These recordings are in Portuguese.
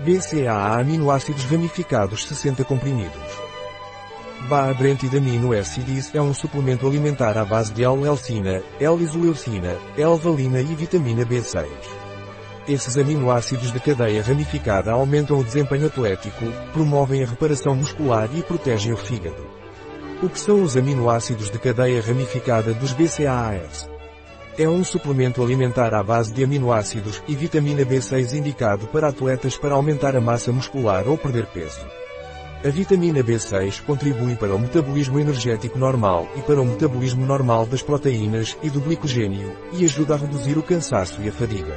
BCAA aminoácidos ramificados 60 comprimidos. Baa-Brentid Amino Acids é um suplemento alimentar à base de L-leucina, L-isoleucina, L-valina e vitamina B6. Esses aminoácidos de cadeia ramificada aumentam o desempenho atlético, promovem a reparação muscular e protegem o fígado. O que são os aminoácidos de cadeia ramificada dos BCAAs? É um suplemento alimentar à base de aminoácidos e vitamina B6 indicado para atletas para aumentar a massa muscular ou perder peso. A vitamina B6 contribui para o metabolismo energético normal e para o metabolismo normal das proteínas e do glicogênio, e ajuda a reduzir o cansaço e a fadiga.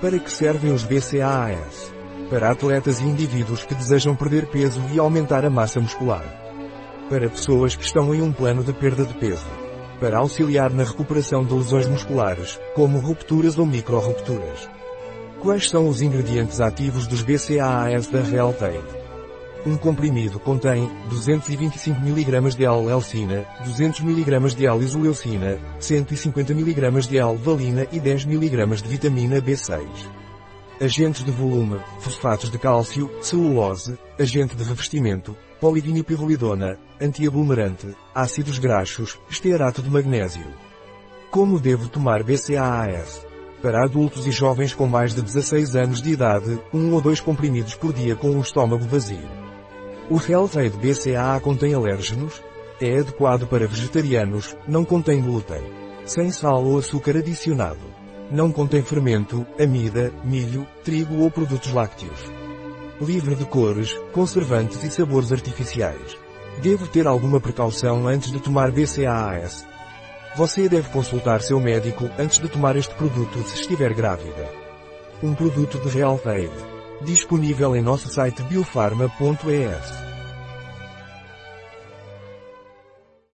Para que servem os BCAAs? Para atletas e indivíduos que desejam perder peso e aumentar a massa muscular. Para pessoas que estão em um plano de perda de peso. Para auxiliar na recuperação de lesões musculares, como rupturas ou micro-rupturas. Quais são os ingredientes ativos dos BCAAs da Realtade? Um comprimido contém 225 mg de L-leucina, 200 mg de L-isoleucina, 150 mg de L-valina e 10 mg de vitamina B6. Agentes de volume, fosfatos de cálcio, celulose, agente de revestimento, polivinilpirrolidona, antiaglomerante, ácidos graxos, estearato de magnésio. Como devo tomar BCAAs? Para adultos e jovens com mais de 16 anos de idade, um ou dois comprimidos por dia com o estômago vazio. O Healthade BCAA contém alérgenos? É adequado para vegetarianos, não contém glúten. Sem sal ou açúcar adicionado. Não contém fermento, amida, milho, trigo ou produtos lácteos. Livre de cores, conservantes e sabores artificiais. Devo ter alguma precaução antes de tomar BCAAS. Você deve consultar seu médico antes de tomar este produto se estiver grávida. Um produto de Realtade. Disponível em nosso site biofarma.es.